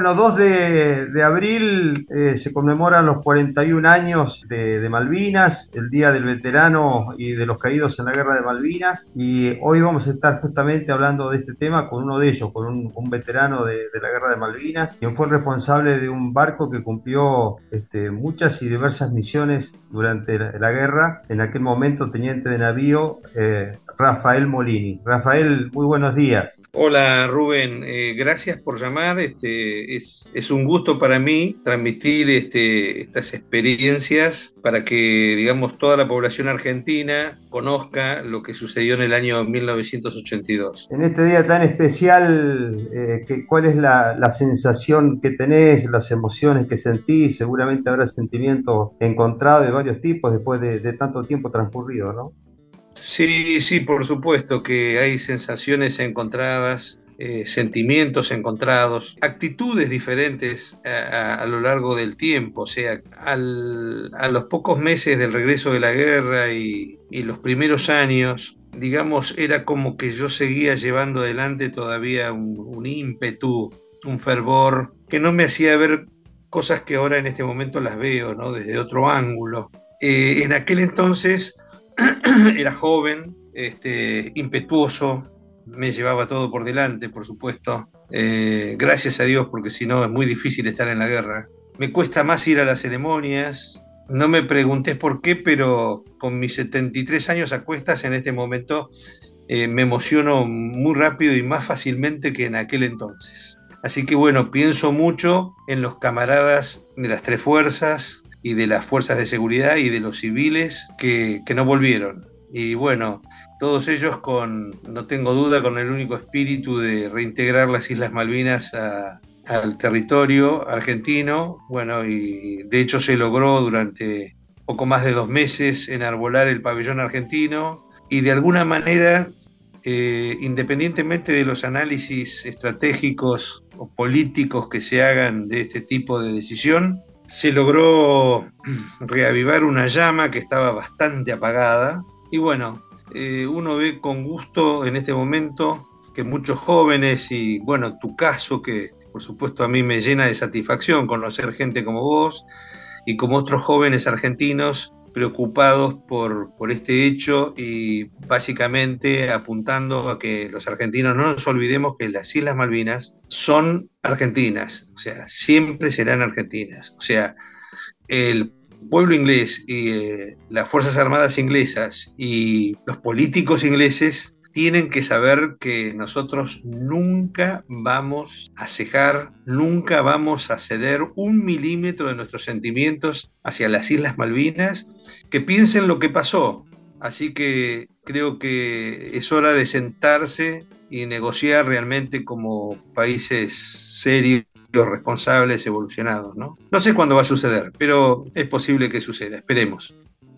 Bueno, 2 de, abril eh, se conmemoran los 41 años de, Malvinas, el Día del Veterano y de los Caídos en la Guerra de Malvinas. Y hoy vamos a estar justamente hablando de este tema con uno de ellos, con un, veterano de, la Guerra de Malvinas, quien fue responsable de un barco que cumplió este, muchas y diversas misiones durante la, guerra. En aquel momento, teniente de navío, eh, Rafael Molini. Rafael, muy buenos días. Hola Rubén, eh, gracias por llamar. Este, es, un gusto para mí transmitir este, estas experiencias para que, digamos, toda la población argentina conozca lo que sucedió en el año 1982. En este día tan especial, eh, ¿cuál es la, sensación que tenés, las emociones que sentís? Seguramente habrá sentimientos encontrados de varios tipos después de, de tanto tiempo transcurrido, ¿no? Sí, sí, por supuesto que hay sensaciones encontradas, eh, sentimientos encontrados, actitudes diferentes a, lo largo del tiempo. O sea, a los pocos meses del regreso de la guerra y, los primeros años, digamos, era como que yo seguía llevando adelante todavía un, ímpetu, un fervor, que no me hacía ver cosas que ahora en este momento las veo, ¿no? Desde otro ángulo. Eh, en aquel entonces era joven, este, impetuoso, me llevaba todo por delante, por supuesto. Eh, gracias a Dios, porque si no es muy difícil estar en la guerra. Me cuesta más ir a las ceremonias. No me preguntes por qué, pero con mis 73 años a cuestas en este momento eh, me emociono muy rápido y más fácilmente que en aquel entonces. Así que bueno, pienso mucho en los camaradas de las tres fuerzas, y de las fuerzas de seguridad y de los civiles que, no volvieron. Y bueno, todos ellos con, no tengo duda, con el único espíritu de reintegrar las Islas Malvinas al territorio argentino. Bueno, y de hecho se logró durante poco más de dos meses enarbolar el pabellón argentino y de alguna manera, eh, independientemente de los análisis estratégicos o políticos que se hagan de este tipo de decisión, se logró reavivar una llama que estaba bastante apagada. Y bueno, eh, uno ve con gusto en este momento que muchos jóvenes, y bueno, tu caso, que por supuesto a mí me llena de satisfacción conocer gente como vos y como otros jóvenes argentinos preocupados por, por este hecho y básicamente apuntando a que los argentinos no nos olvidemos que las Islas Malvinas son argentinas, o sea, siempre serán argentinas. O sea, el pueblo inglés y eh, las Fuerzas Armadas inglesas y los políticos ingleses tienen que saber que nosotros nunca vamos a cejar, nunca vamos a ceder un milímetro de nuestros sentimientos hacia las Islas Malvinas, que piensen lo que pasó. Así que creo que es hora de sentarse y negociar realmente como países serios responsables, evolucionados, ¿no? No sé cuándo va a suceder, pero es posible que suceda, esperemos.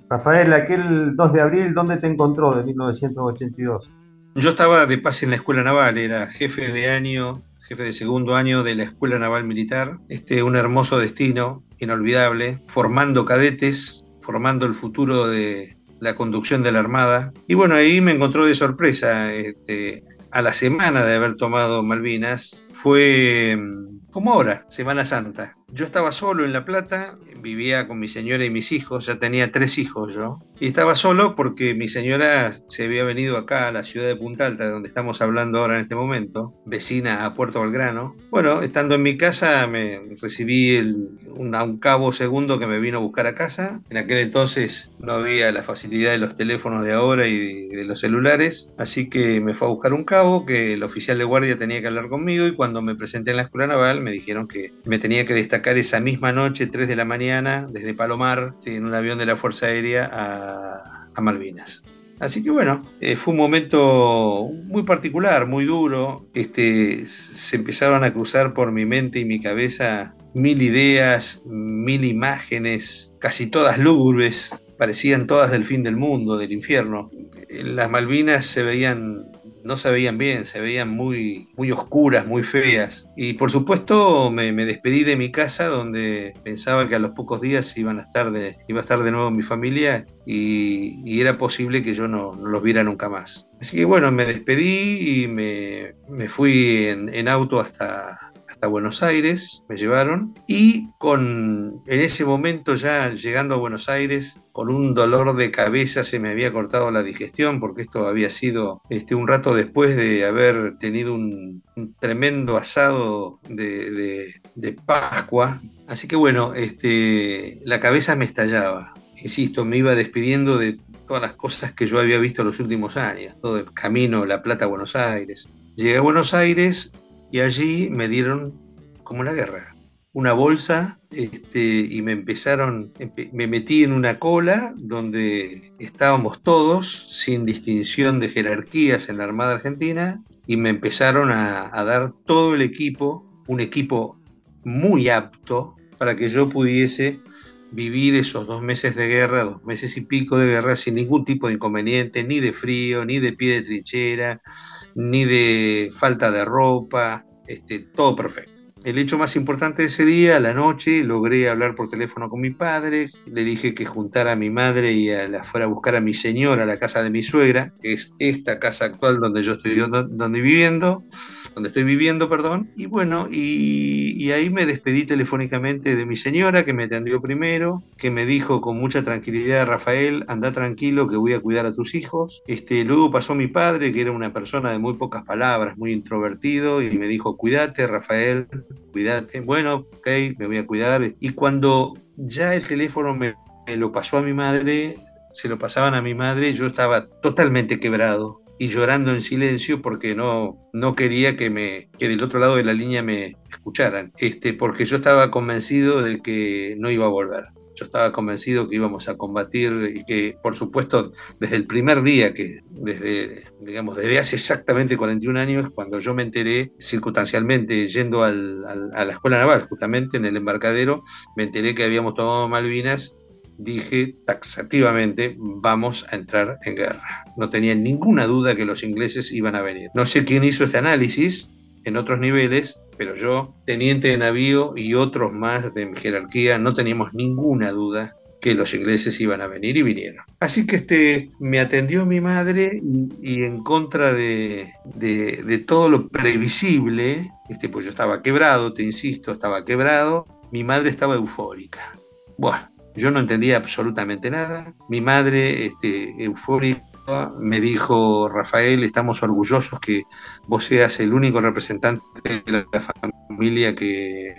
Rafael, aquel 2 de abril, ¿dónde te encontró de 1982? Yo estaba de paz en la Escuela Naval, era jefe de año, jefe de segundo año de la Escuela Naval Militar. Este, un hermoso destino, inolvidable, formando cadetes, formando el futuro de la conducción de la Armada. Y bueno, ahí me encontró de sorpresa, este, a la semana de haber tomado Malvinas, fue mm, como ahora, Semana Santa. Yo estaba solo en La Plata, vivía con mi señora y mis hijos, ya tenía tres hijos yo, y estaba solo porque mi señora se había venido acá a la ciudad de Punta Alta, de donde estamos hablando ahora en este momento, vecina a Puerto Belgrano. Bueno, estando en mi casa me recibí un, un cabo segundo que me vino a buscar a casa. En aquel entonces no había la facilidad de los teléfonos de ahora y de, de los celulares, así que me fue a buscar un cabo que el oficial de guardia tenía que hablar conmigo y cuando me presenté en la escuela naval me dijeron que me tenía que destacar esa misma noche, 3 de la mañana, desde Palomar, en un avión de la Fuerza Aérea a, Malvinas. Así que bueno, eh, fue un momento muy particular, muy duro. Este, se empezaron a cruzar por mi mente y mi cabeza mil ideas, mil imágenes, casi todas lúgubres, parecían todas del fin del mundo, del infierno. Las Malvinas se veían no se veían bien, se veían muy, muy oscuras, muy feas. Y por supuesto me, despedí de mi casa donde pensaba que a los pocos días iban a estar de, iba a estar de nuevo mi familia y, era posible que yo no, los viera nunca más. Así que bueno, me despedí y me, fui en, auto hasta, hasta Buenos Aires, me llevaron, y con, en ese momento ya llegando a Buenos Aires, con un dolor de cabeza se me había cortado la digestión, porque esto había sido este, un rato después de haber tenido un, tremendo asado de, de, Pascua. Así que bueno, este, la cabeza me estallaba. Insisto, me iba despidiendo de todas las cosas que yo había visto los últimos años, todo el camino La Plata Buenos Aires. Llegué a Buenos Aires y allí me dieron como la guerra, una bolsa este, y me empezaron, me metí en una cola donde estábamos todos sin distinción de jerarquías en la Armada Argentina y me empezaron a, a dar todo el equipo, un equipo muy apto para que yo pudiese vivir esos dos meses de guerra, dos meses y pico de guerra, sin ningún tipo de inconveniente, ni de frío, ni de pie de trinchera, ni de falta de ropa, este, todo perfecto. El hecho más importante de ese día, la noche, logré hablar por teléfono con mi padre, le dije que juntara a mi madre y a la fuera a buscar a mi señora a la casa de mi suegra, que es esta casa actual donde yo estoy donde viviendo donde estoy viviendo, perdón. Y bueno, y, ahí me despedí telefónicamente de mi señora, que me atendió primero, que me dijo con mucha tranquilidad, Rafael, anda tranquilo que voy a cuidar a tus hijos. Este, luego pasó mi padre, que era una persona de muy pocas palabras, muy introvertido, y me dijo, cuídate, Rafael, cuídate. Bueno, ok, me voy a cuidar. Y cuando ya el teléfono me, me lo pasó a mi madre, se lo pasaban a mi madre, yo estaba totalmente quebrado y llorando en silencio porque no, no quería que, me, que del otro lado de la línea me escucharan, este, porque yo estaba convencido de que no iba a volver. Yo estaba convencido que íbamos a combatir y que, por supuesto, desde el primer día, que desde, digamos, desde hace exactamente 41 años, cuando yo me enteré, circunstancialmente, yendo al, a la escuela naval, justamente en el embarcadero, me enteré que habíamos tomado Malvinas dije taxativamente, vamos a entrar en guerra. No tenía ninguna duda que los ingleses iban a venir. No sé quién hizo este análisis en otros niveles, pero yo, teniente de navío y otros más de mi jerarquía, no teníamos ninguna duda que los ingleses iban a venir y vinieron. Así que este, me atendió mi madre y, en contra de, todo lo previsible, este, pues yo estaba quebrado, te insisto, estaba quebrado, mi madre estaba eufórica. Bueno, yo no entendía absolutamente nada. Mi madre, este, eufórica, me dijo, Rafael, estamos orgullosos que vos seas el único representante de la familia que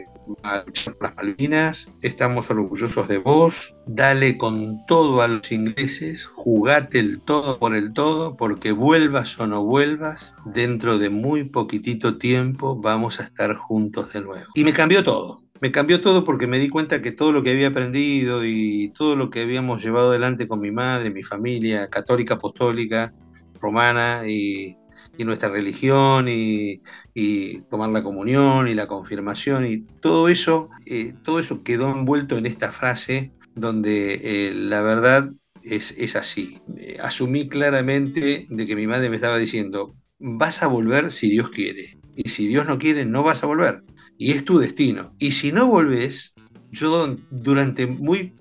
va a luchar por las Malvinas. Estamos orgullosos de vos. Dale con todo a los ingleses, jugate el todo por el todo, porque vuelvas o no vuelvas, dentro de muy poquitito tiempo vamos a estar juntos de nuevo. Y me cambió todo me cambió todo porque me di cuenta que todo lo que había aprendido y todo lo que habíamos llevado adelante con mi madre, mi familia católica, apostólica, romana y, nuestra religión y, tomar la comunión y la confirmación y todo eso, eh, todo eso quedó envuelto en esta frase donde eh, la verdad es, es así. asumí claramente de que mi madre me estaba diciendo, vas a volver si Dios quiere. Y si Dios no quiere, no vas a volver y es tu destino. Y si no volvés, yo durante muy,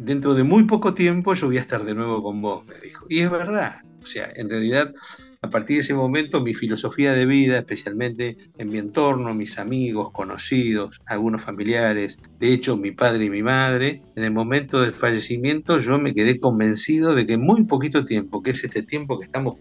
dentro de muy poco tiempo yo voy a estar de nuevo con vos, me dijo. Y es verdad, o sea, en realidad a partir de ese momento mi filosofía de vida, especialmente en mi entorno, mis amigos, conocidos, algunos familiares, de hecho mi padre y mi madre, en el momento del fallecimiento yo me quedé convencido de que muy poquito tiempo, que es este tiempo que estamos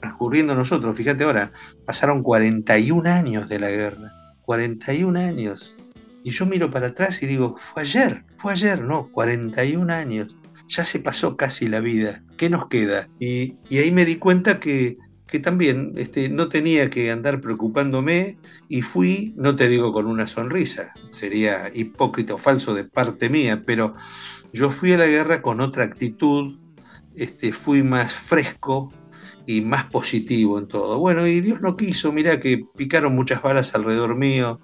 transcurriendo nosotros, fíjate ahora, pasaron 41 años de la guerra 41 años. Y yo miro para atrás y digo, fue ayer, fue ayer, no, 41 años. Ya se pasó casi la vida. ¿Qué nos queda? Y, ahí me di cuenta que, que también este, no tenía que andar preocupándome y fui, no te digo con una sonrisa, sería hipócrita o falso de parte mía, pero yo fui a la guerra con otra actitud, este, fui más fresco, y más positivo en todo. Bueno, y Dios no quiso, mira que picaron muchas balas alrededor mío.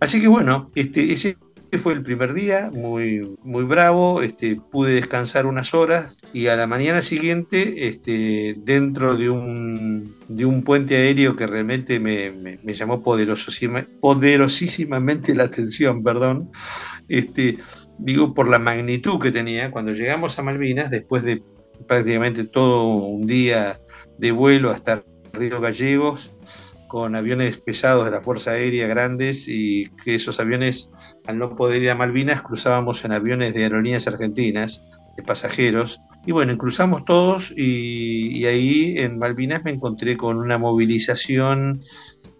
Así que bueno, este, ese fue el primer día, muy, muy bravo, este, pude descansar unas horas y a la mañana siguiente, este, dentro de un, de un puente aéreo que realmente me, me, llamó poderosísimamente la atención, perdón, este, digo por la magnitud que tenía, cuando llegamos a Malvinas, después de prácticamente todo un día de vuelo hasta Río Gallegos, con aviones pesados de la Fuerza Aérea grandes y que esos aviones, al no poder ir a Malvinas, cruzábamos en aviones de aerolíneas argentinas, de pasajeros. Y bueno, cruzamos todos y, ahí en Malvinas me encontré con una movilización,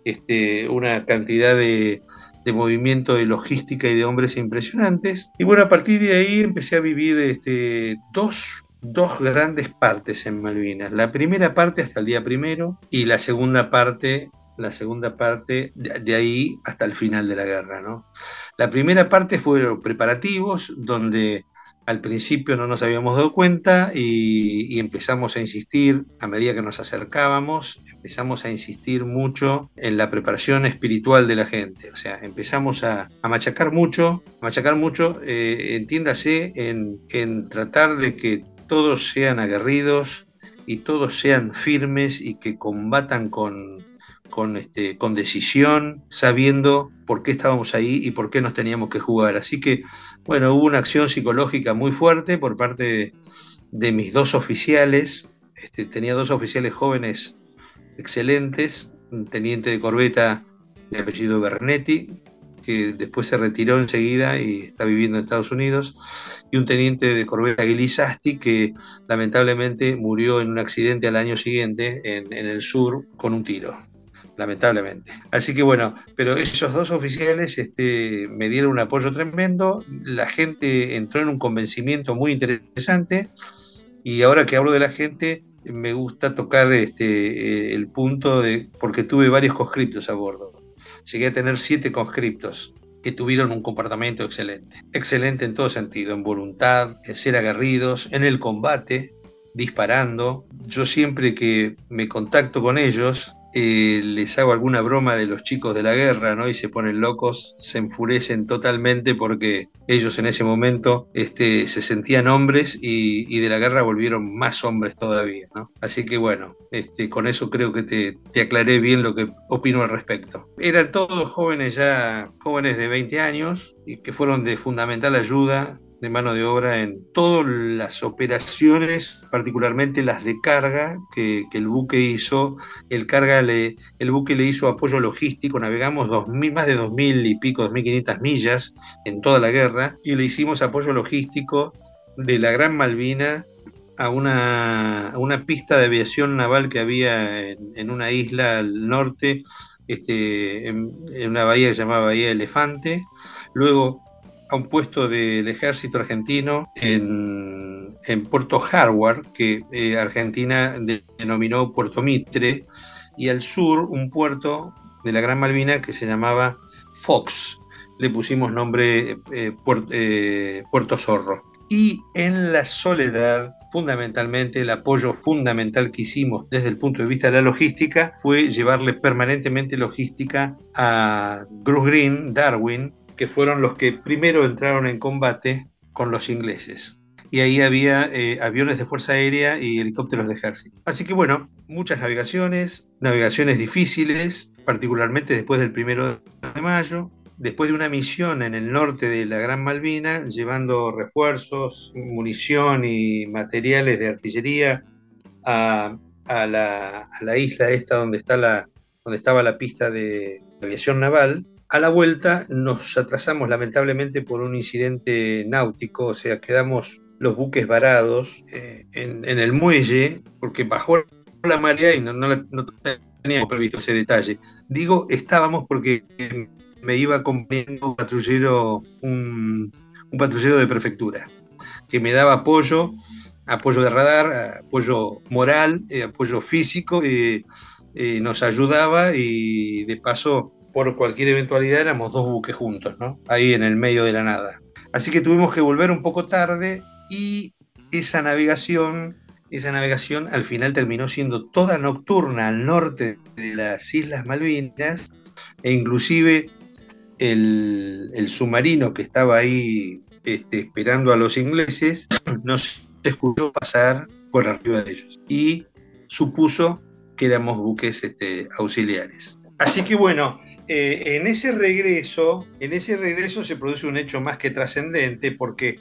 este, una cantidad de, de movimiento de logística y de hombres impresionantes. Y bueno, a partir de ahí empecé a vivir este, dos, dos grandes partes en Malvinas. La primera parte hasta el día primero y la segunda parte la segunda parte de, ahí hasta el final de la guerra. ¿no? La primera parte fueron preparativos, donde al principio no nos habíamos dado cuenta y, empezamos a insistir a medida que nos acercábamos, empezamos a insistir mucho en la preparación espiritual de la gente. O sea, empezamos a, machacar mucho, machacar mucho, eh, entiéndase, en, en tratar de que todos sean aguerridos y todos sean firmes y que combatan con, este, con decisión, sabiendo por qué estábamos ahí y por qué nos teníamos que jugar. Así que, bueno, hubo una acción psicológica muy fuerte por parte de, mis dos oficiales. Este, tenía dos oficiales jóvenes excelentes, un teniente de corbeta de apellido Bernetti, que después se retiró enseguida y está viviendo en Estados Unidos, y un teniente de corbeta Guilizasti, que lamentablemente murió en un accidente al año siguiente en el sur con un tiro lamentablemente. Así que bueno, pero esos dos oficiales este, me dieron un apoyo tremendo, la gente entró en un convencimiento muy interesante y ahora que hablo de la gente, me gusta tocar este, eh, el punto de, porque tuve varios conscriptos a bordo. Llegué a tener siete conscriptos que tuvieron un comportamiento excelente. Excelente en todo sentido, en voluntad, en ser aguerridos, en el combate, disparando. Yo siempre que me contacto con ellos, eh, les hago alguna broma de los chicos de la guerra, ¿no? Y se ponen locos, se enfurecen totalmente porque ellos en ese momento este, se sentían hombres y, de la guerra volvieron más hombres todavía, ¿no? Así que bueno, este, con eso creo que te, te aclaré bien lo que opino al respecto. Eran todos jóvenes ya, jóvenes de 20 años y que fueron de fundamental ayuda de mano de obra en todas las operaciones, particularmente las de carga que, el buque hizo. El, buque le hizo apoyo logístico, navegamos más de 2.000 y pico, 2.500 millas en toda la guerra y le hicimos apoyo logístico de la Gran Malvina a una, una pista de aviación naval que había en, una isla al norte, este, en, en, una bahía que se llamaba Bahía Elefante. Luego a un puesto del ejército argentino en, Puerto Harvard, que eh, Argentina denominó Puerto Mitre, y al sur un puerto de la Gran Malvina que se llamaba Fox. Le pusimos nombre eh, eh, Puerto Zorro. Y en la soledad, fundamentalmente, el apoyo fundamental que hicimos desde el punto de vista de la logística fue llevarle permanentemente logística a Bruce Green, Darwin, que fueron los que primero entraron en combate con los ingleses. Y ahí había eh, aviones de Fuerza Aérea y helicópteros de ejército. Así que bueno, muchas navegaciones, navegaciones difíciles, particularmente después del primero de mayo, después de una misión en el norte de la Gran Malvina, llevando refuerzos, munición y materiales de artillería a, la, a la, isla esta donde, está la, donde estaba la pista de aviación naval, a la vuelta nos atrasamos lamentablemente por un incidente náutico, o sea, quedamos los buques varados eh, en, el muelle porque bajó la marea y no, teníamos previsto ese detalle. Digo estábamos porque me iba acompañando un patrullero, un, patrullero de prefectura que me daba apoyo, apoyo de radar, apoyo moral, eh, apoyo físico, eh, nos ayudaba y de paso por cualquier eventualidad éramos dos buques juntos, ¿no? Ahí en el medio de la nada. Así que tuvimos que volver un poco tarde y esa navegación, esa navegación al final terminó siendo toda nocturna al norte de las Islas Malvinas e inclusive el, submarino que estaba ahí este, esperando a los ingleses no se escuchó pasar por arriba de ellos y supuso que éramos buques este, auxiliares. Así que bueno, eh, en ese regreso, en ese regreso se produce un hecho más que trascendente, porque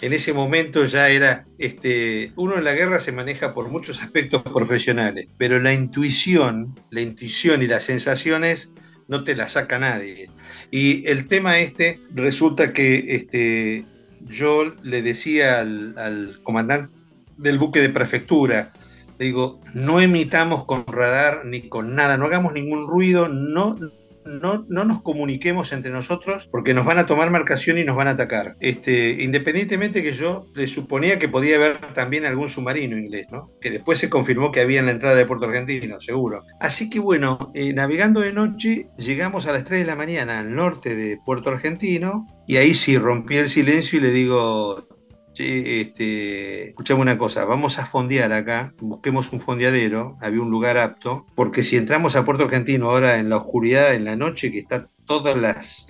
en ese momento ya era, este, uno en la guerra se maneja por muchos aspectos profesionales, pero la intuición, la intuición y las sensaciones no te las saca nadie. Y el tema este resulta que este, yo le decía al, al comandante del buque de prefectura, le digo, no emitamos con radar ni con nada, no hagamos ningún ruido, no, no, no, nos comuniquemos entre nosotros porque nos van a tomar marcación y nos van a atacar. Este, independientemente que yo le suponía que podía haber también algún submarino inglés, ¿no? Que después se confirmó que había en la entrada de Puerto Argentino, seguro. Así que bueno, eh, navegando de noche, llegamos a las 3 de la mañana al norte de Puerto Argentino y ahí sí rompí el silencio y le digo, Che, este, escuchame una cosa, vamos a fondear acá, busquemos un fondeadero, había un lugar apto, porque si entramos a Puerto Argentino ahora en la oscuridad, en la noche, que está todas las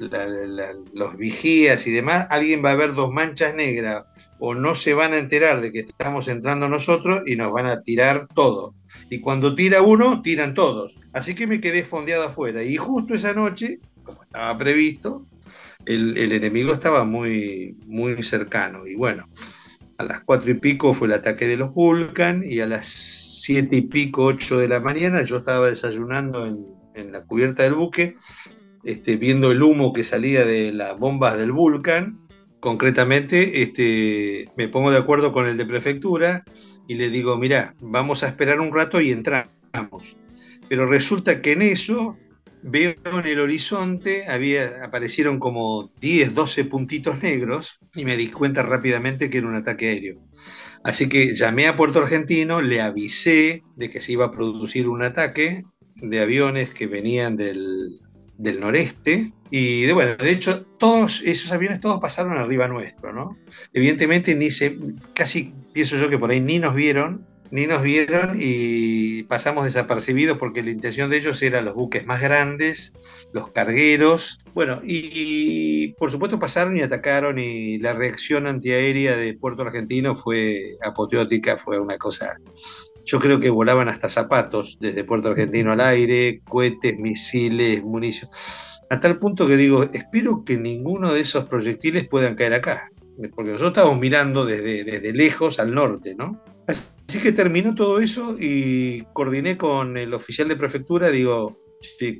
los vigías y demás, alguien va a ver dos manchas negras o no se van a enterar de que estamos entrando nosotros y nos van a tirar todo. Y cuando tira uno, tiran todos. Así que me quedé fondeado afuera. Y justo esa noche, como estaba previsto, el, enemigo estaba muy, muy cercano. Y bueno, a las cuatro y pico fue el ataque de los Vulcan y a las siete y pico, ocho de la mañana, yo estaba desayunando en, la cubierta del buque, este, viendo el humo que salía de las bombas del Vulcan. Concretamente, este, me pongo de acuerdo con el de prefectura y le digo, mira, vamos a esperar un rato y entramos. Pero resulta que en eso veo en el horizonte, había, aparecieron como 10, 12 puntitos negros y me di cuenta rápidamente que era un ataque aéreo. Así que llamé a Puerto Argentino, le avisé de que se iba a producir un ataque de aviones que venían del, del noreste. Y de, bueno, de hecho, todos esos aviones todos pasaron arriba nuestro, ¿no? Evidentemente, ni se, casi pienso yo que por ahí ni nos vieron, ni nos vieron y pasamos desapercibidos porque la intención de ellos era los buques más grandes, los cargueros. Bueno, y, por supuesto pasaron y atacaron y la reacción antiaérea de Puerto Argentino fue apoteótica, fue una cosa... Yo creo que volaban hasta zapatos desde Puerto Argentino al aire, cohetes, misiles, munición. A tal punto que digo, espero que ninguno de esos proyectiles puedan caer acá porque nosotros estábamos mirando desde, desde lejos al norte, ¿no? Así que terminó todo eso y coordiné con el oficial de prefectura, digo,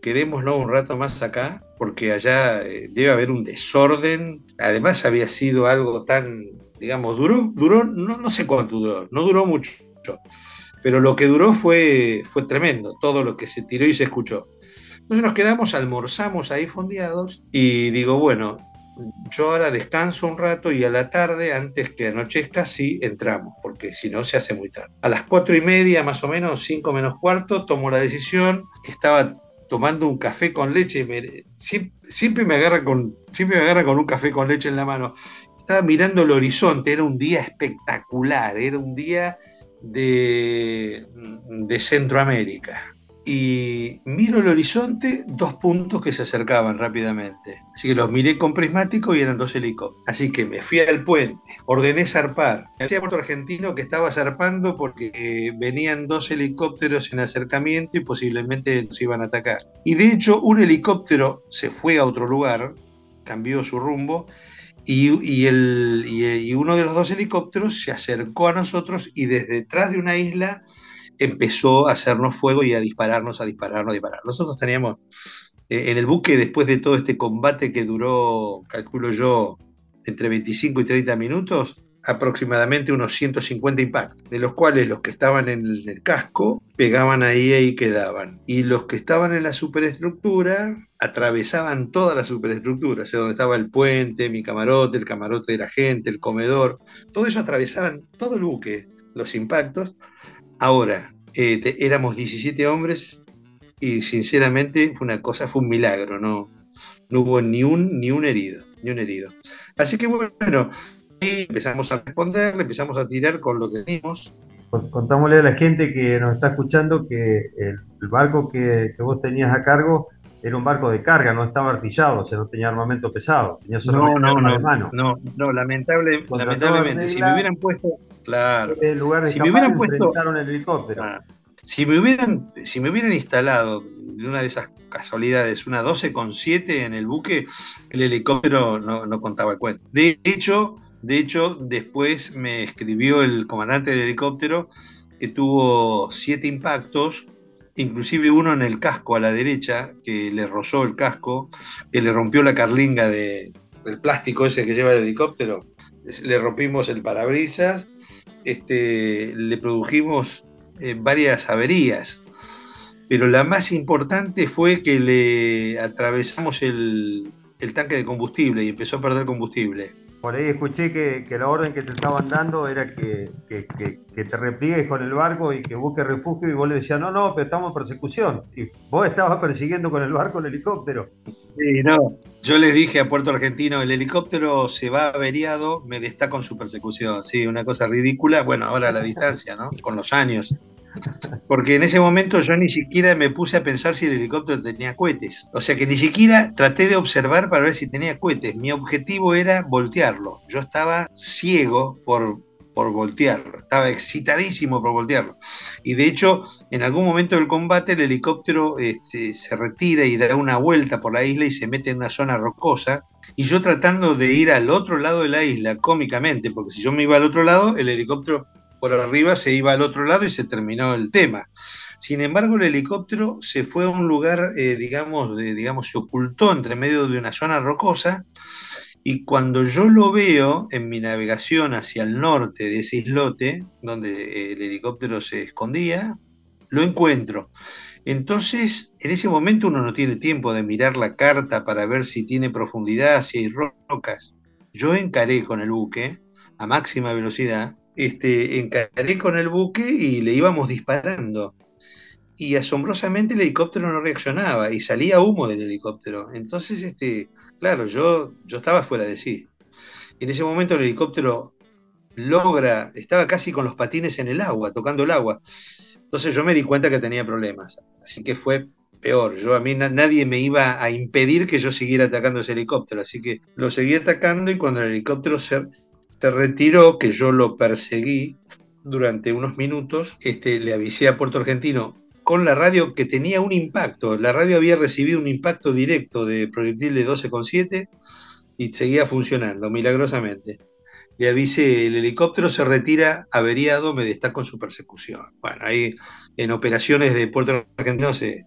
quedémonos un rato más acá, porque allá eh, debe haber un desorden. Además había sido algo tan, digamos, duró, duró, no, no sé cuánto duró, no duró mucho, pero lo que duró fue, fue tremendo, todo lo que se tiró y se escuchó. Entonces nos quedamos, almorzamos ahí fondeados y digo, bueno, yo ahora descanso un rato y a la tarde, antes que anochezca, sí entramos, porque si no se hace muy tarde. A las cuatro y media, más o menos, cinco menos cuarto, tomo la decisión. Estaba tomando un café con leche, siempre, me agarra con, siempre me agarra con un café con leche en la mano. Estaba mirando el horizonte, era un día espectacular, era un día de, de Centroamérica y miro el horizonte, dos puntos que se acercaban rápidamente. Así que los miré con prismático y eran dos helicópteros. Así que me fui al puente, ordené zarpar. Decía Puerto Argentino que estaba zarpando porque venían dos helicópteros en acercamiento y posiblemente nos iban a atacar. Y de hecho, un helicóptero se fue a otro lugar, cambió su rumbo. Y uno de los dos helicópteros se acercó a nosotros y desde detrás de una isla empezó a hacernos fuego y a dispararnos, a dispararnos, a disparar. Nosotros teníamos eh, en el buque, después de todo este combate que duró, calculo yo, entre 25 y 30 minutos, aproximadamente unos 150 impactos, de los cuales los que estaban en el, casco pegaban ahí y quedaban. Y los que estaban en la superestructura atravesaban toda la superestructura, o sea, donde estaba el puente, mi camarote, el camarote de la gente, el comedor, todo eso atravesaban todo el buque, los impactos, Ahora, eh, éramos 17 hombres y sinceramente fue una cosa, fue un milagro, no, no hubo ni un, ni un herido, ni un herido. Así que bueno, empezamos a responder, empezamos a tirar con lo que teníamos. Contámosle a la gente que nos está escuchando que el, barco que, vos tenías a cargo era un barco de carga, no estaba artillado, o sea, no tenía armamento pesado, tenía no, no, no, no, no, lamentable, lamentablemente, si me hubieran puesto, claro, en lugar de si me hubieran puesto, el helicóptero. Ah, Si me hubieran, si me hubieran instalado de una de esas casualidades una 12,7 en el buque, el helicóptero no, no contaba el cuento. De hecho, de hecho, después me escribió el comandante del helicóptero que tuvo siete impactos, inclusive uno en el casco a la derecha, que le rozó el casco, que le rompió la carlinga de, del plástico ese que lleva el helicóptero. Le rompimos el parabrisas, este, le produjimos eh, varias averías, pero la más importante fue que le atravesamos el, el tanque de combustible y empezó a perder combustible. Por ahí escuché que, la orden que te estaban dando era que, te repliegues con el barco y que busques refugio y vos le decías, no, no, pero estamos en persecución. Y vos estabas persiguiendo con el barco el helicóptero. Sí, no. Yo les dije a Puerto Argentino, el helicóptero se va averiado, me está con su persecución. Sí, una cosa ridícula. Bueno, ahora a la distancia, ¿no? Con los años. Porque en ese momento yo ni siquiera me puse a pensar si el helicóptero tenía cohetes. O sea que ni siquiera traté de observar para ver si tenía cohetes. Mi objetivo era voltearlo. Yo estaba ciego por, por voltearlo. Estaba excitadísimo por voltearlo. Y de hecho, en algún momento del combate, el helicóptero este, se retira y da una vuelta por la isla y se mete en una zona rocosa. Y yo tratando de ir al otro lado de la isla, cómicamente, porque si yo me iba al otro lado, el helicóptero por arriba se iba al otro lado y se terminó el tema. Sin embargo, el helicóptero se fue a un lugar, eh, digamos, digamos, se ocultó entre medio de una zona rocosa y cuando yo lo veo en mi navegación hacia el norte de ese islote, donde el helicóptero se escondía, lo encuentro. Entonces, en ese momento uno no tiene tiempo de mirar la carta para ver si tiene profundidad, si hay rocas. Yo encaré con el buque a máxima velocidad este, encaré con el buque y le íbamos disparando. Y asombrosamente el helicóptero no reaccionaba y salía humo del helicóptero. Entonces, este, claro, yo, yo estaba fuera de sí. En ese momento el helicóptero logra, estaba casi con los patines en el agua, tocando el agua. Entonces yo me di cuenta que tenía problemas. Así que fue peor. Yo a mí nadie me iba a impedir que yo siguiera atacando ese helicóptero. Así que lo seguí atacando y cuando el helicóptero se, se retiró, que yo lo perseguí durante unos minutos, este, le avisé a Puerto Argentino con la radio que tenía un impacto. La radio había recibido un impacto directo de proyectil de 12,7 y seguía funcionando milagrosamente. Le avisé, el helicóptero se retira averiado, me destaco en su persecución. Bueno, ahí en operaciones de Puerto Argentino se,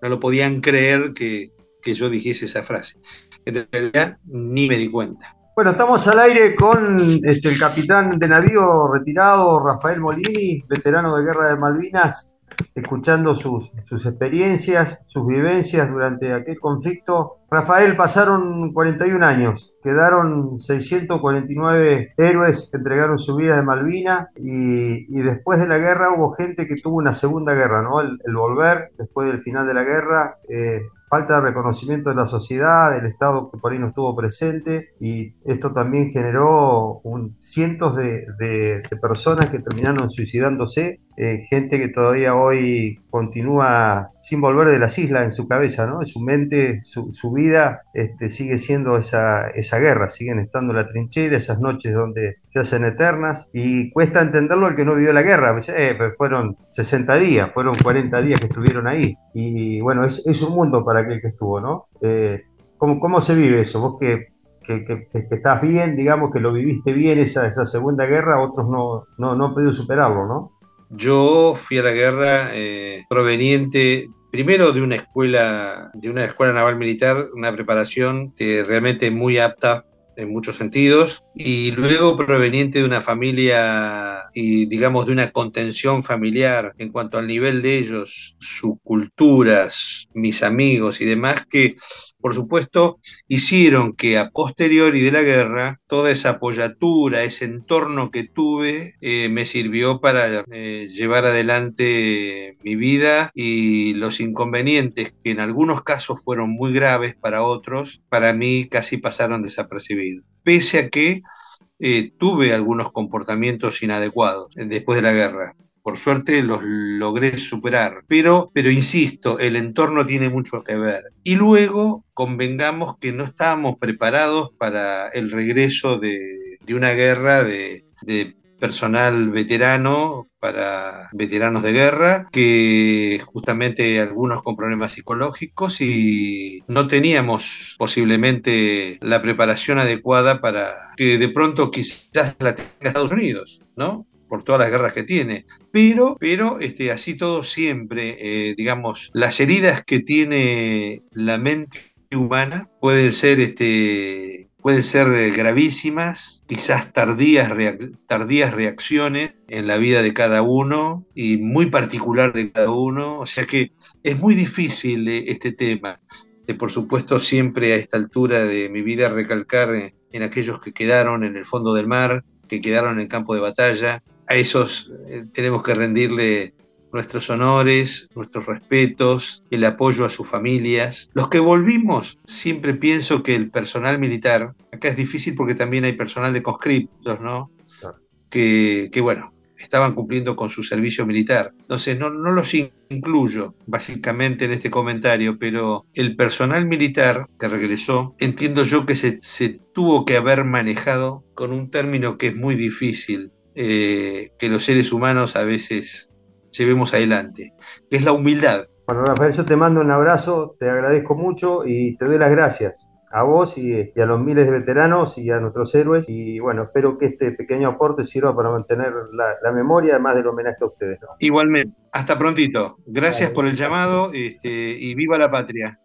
no lo podían creer que, que yo dijese esa frase. En realidad ni me di cuenta. Bueno, estamos al aire con este, el capitán de navío retirado, Rafael Molini, veterano de Guerra de Malvinas, escuchando sus, sus experiencias, sus vivencias durante aquel conflicto. Rafael, pasaron 41 años, quedaron 649 héroes que entregaron su vida de Malvinas y, después de la guerra hubo gente que tuvo una segunda guerra, ¿no? El, volver después del final de la guerra. Eh, falta de reconocimiento de la sociedad, del Estado que por ahí no estuvo presente y esto también generó cientos de, personas que terminaron suicidándose, eh, gente que todavía hoy continúa sin volver de las islas en su cabeza, ¿no? En su mente, su, vida este, sigue siendo esa, esa guerra, siguen estando en la trinchera, esas noches donde se hacen eternas y cuesta entenderlo el que no vivió la guerra, eh, fueron 60 días, fueron 40 días que estuvieron ahí y bueno, es, es un mundo para aquel que estuvo, ¿no? Eh, ¿cómo, ¿cómo, se vive eso? Vos que, que, que, estás bien, digamos que lo viviste bien esa, esa segunda guerra, otros no, no, no han podido superarlo, ¿no? Yo fui a la guerra eh, proveniente primero de una escuela, de una escuela naval militar, una preparación realmente muy apta en muchos sentidos, y luego proveniente de una familia y digamos de una contención familiar en cuanto al nivel de ellos, sus culturas, mis amigos y demás, que por supuesto, hicieron que a posteriori de la guerra, toda esa apoyatura, ese entorno que tuve, eh, me sirvió para eh, llevar adelante mi vida y los inconvenientes, que en algunos casos fueron muy graves para otros, para mí casi pasaron desapercibidos. Pese a que eh, tuve algunos comportamientos inadecuados después de la guerra por suerte los logré superar. Pero, pero insisto, el entorno tiene mucho que ver. Y luego convengamos que no estábamos preparados para el regreso de, una guerra de, personal veterano para veteranos de guerra, que justamente algunos con problemas psicológicos y no teníamos posiblemente la preparación adecuada para que de pronto quizás la tenga Estados Unidos, ¿no? por todas las guerras que tiene. Pero, pero este, así todo siempre, eh, digamos, las heridas que tiene la mente humana pueden ser este, pueden ser eh, gravísimas, quizás tardías, tardías reacciones en la vida de cada uno y muy particular de cada uno. O sea que es muy difícil eh, este tema. por supuesto, siempre a esta altura de mi vida recalcar en aquellos que quedaron en el fondo del mar, que quedaron en el campo de batalla, a esos eh, tenemos que rendirle nuestros honores, nuestros respetos, el apoyo a sus familias. Los que volvimos, siempre pienso que el personal militar, acá es difícil porque también hay personal de conscriptos, ¿no? Que, que, bueno, estaban cumpliendo con su servicio militar. Entonces, no, no los incluyo básicamente en este comentario, pero el personal militar que regresó, entiendo yo que se, se tuvo que haber manejado con un término que es muy difícil, eh, que los seres humanos a veces llevemos adelante, que es la humildad. Bueno, Rafael, yo te mando un abrazo, te agradezco mucho y te doy las gracias a vos y, a los miles de veteranos y a nuestros héroes. Y bueno, espero que este pequeño aporte sirva para mantener la, memoria, además del homenaje a ustedes. Igualmente, hasta prontito. Gracias por el llamado este, y viva la patria.